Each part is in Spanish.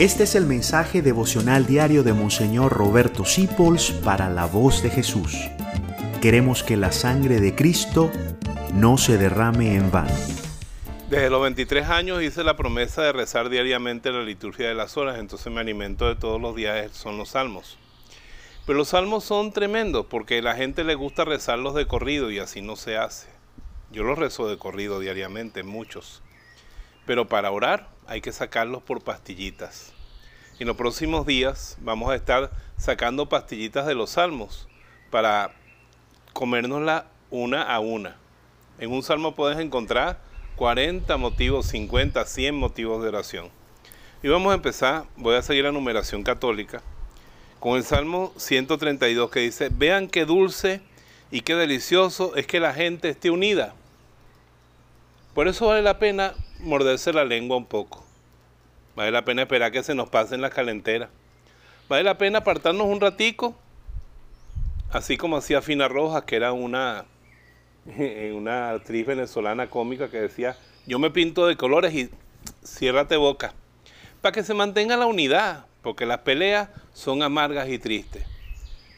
Este es el mensaje devocional diario de Monseñor Roberto Sipols para la voz de Jesús. Queremos que la sangre de Cristo no se derrame en vano. Desde los 23 años hice la promesa de rezar diariamente la liturgia de las horas, entonces me alimento de todos los días, son los salmos. Pero los salmos son tremendos porque a la gente le gusta rezarlos de corrido y así no se hace. Yo los rezo de corrido diariamente, muchos. Pero para orar hay que sacarlos por pastillitas. En los próximos días vamos a estar sacando pastillitas de los salmos para comérnosla una a una. En un salmo puedes encontrar 40 motivos, 50, 100 motivos de oración. Y vamos a empezar, voy a seguir la numeración católica, con el Salmo 132 que dice, vean qué dulce y qué delicioso es que la gente esté unida. Por eso vale la pena morderse la lengua un poco. Vale la pena esperar que se nos pasen las calenteras. Vale la pena apartarnos un ratico, así como hacía Fina Rojas, que era una, una actriz venezolana cómica que decía, yo me pinto de colores y ciérrate boca, para que se mantenga la unidad, porque las peleas son amargas y tristes.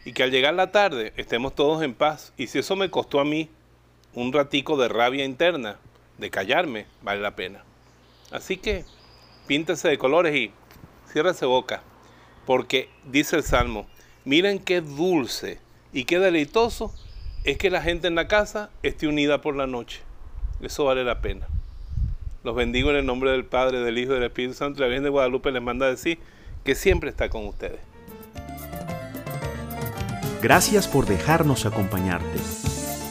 Y que al llegar la tarde estemos todos en paz. Y si eso me costó a mí un ratico de rabia interna, de callarme, vale la pena. Así que píntese de colores y ciérrese boca, porque dice el Salmo, miren qué dulce y qué deleitoso es que la gente en la casa esté unida por la noche. Eso vale la pena. Los bendigo en el nombre del Padre, del Hijo y del Espíritu Santo. La Virgen de Guadalupe les manda a decir que siempre está con ustedes. Gracias por dejarnos acompañarte.